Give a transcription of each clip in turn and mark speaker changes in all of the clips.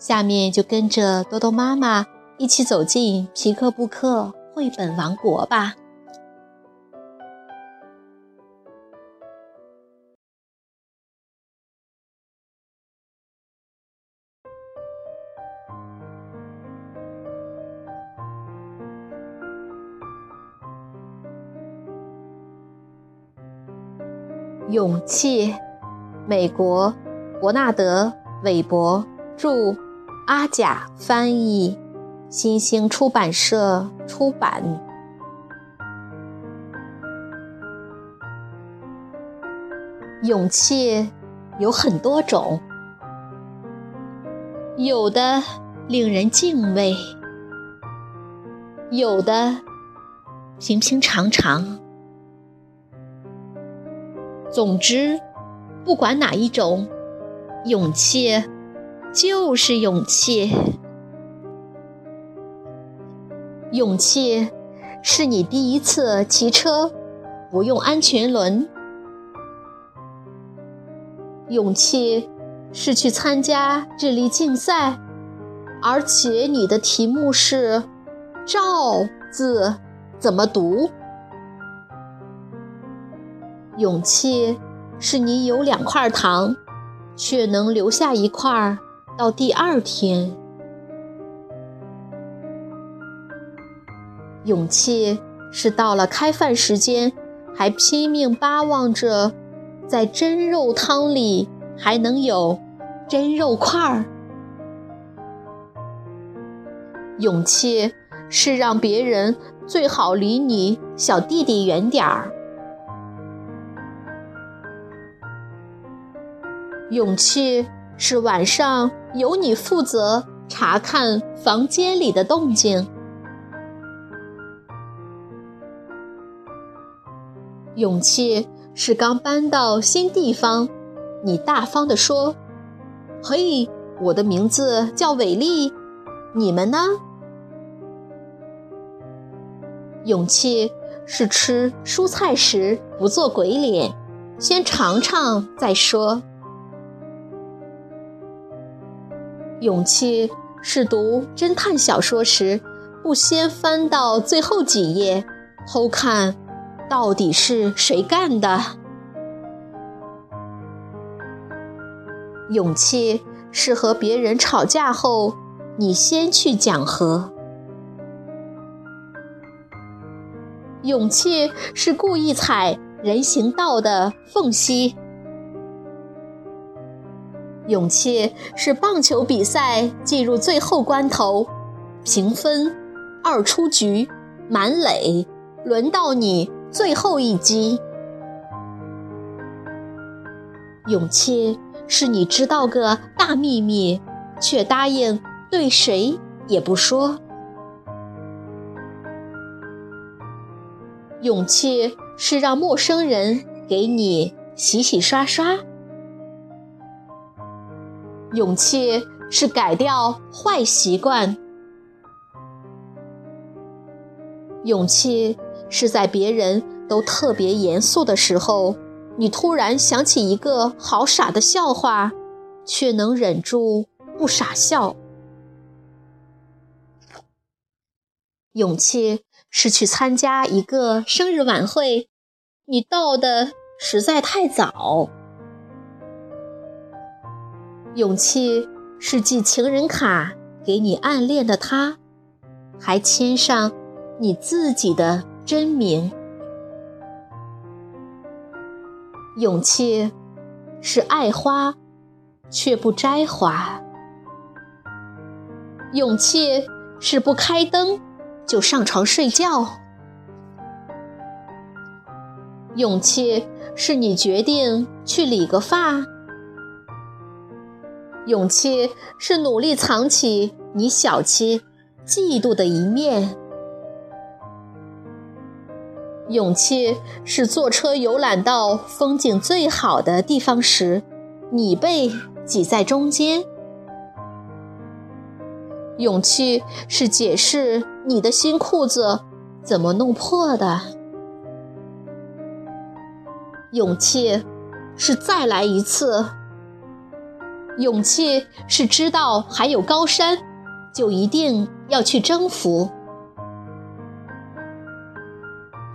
Speaker 1: 下面就跟着多多妈妈一起走进皮克布克绘本王国吧。勇气。美国，伯纳德·韦伯著，阿甲翻译，新兴出版社出版。勇气有很多种，有的令人敬畏，有的平平常常。总之。不管哪一种，勇气就是勇气。勇气是你第一次骑车不用安全轮。勇气是去参加智力竞赛，而且你的题目是“赵”字怎么读。勇气。是你有两块糖，却能留下一块到第二天。勇气是到了开饭时间，还拼命巴望着，在蒸肉汤里还能有蒸肉块儿。勇气是让别人最好离你小弟弟远点儿。勇气是晚上由你负责查看房间里的动静。勇气是刚搬到新地方，你大方地说：“嘿，我的名字叫伟丽，你们呢？”勇气是吃蔬菜时不做鬼脸，先尝尝再说。勇气是读侦探小说时，不先翻到最后几页，偷看到底是谁干的。勇气是和别人吵架后，你先去讲和。勇气是故意踩人行道的缝隙。勇气是棒球比赛进入最后关头，平分，二出局，满垒，轮到你最后一击。勇气是你知道个大秘密，却答应对谁也不说。勇气是让陌生人给你洗洗刷刷。勇气是改掉坏习惯，勇气是在别人都特别严肃的时候，你突然想起一个好傻的笑话，却能忍住不傻笑。勇气是去参加一个生日晚会，你到的实在太早。勇气是寄情人卡给你暗恋的他，还签上你自己的真名。勇气是爱花却不摘花。勇气是不开灯就上床睡觉。勇气是你决定去理个发。勇气是努力藏起你小气、嫉妒的一面。勇气是坐车游览到风景最好的地方时，你被挤在中间。勇气是解释你的新裤子怎么弄破的。勇气是再来一次。勇气是知道还有高山，就一定要去征服。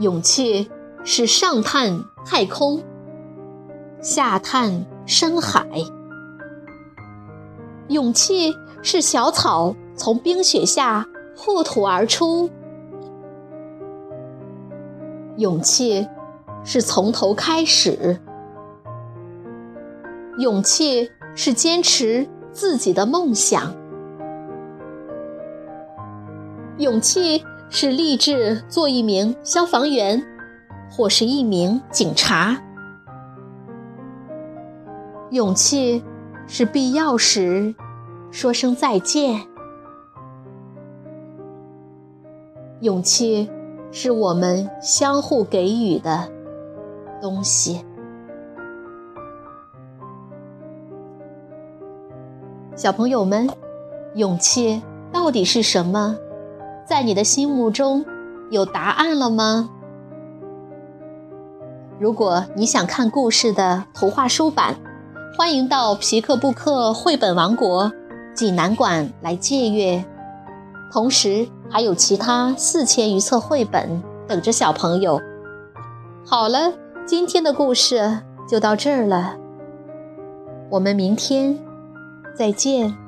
Speaker 1: 勇气是上探太空，下探深海。勇气是小草从冰雪下破土而出。勇气是从头开始。勇气是坚持自己的梦想。勇气。是立志做一名消防员，或是一名警察。勇气是必要时说声再见。勇气是我们相互给予的东西。小朋友们，勇气到底是什么？在你的心目中有答案了吗？如果你想看故事的图画书版，欢迎到皮克布克绘本王国济南馆来借阅。同时还有其他四千余册绘本等着小朋友。好了，今天的故事就到这儿了，我们明天再见。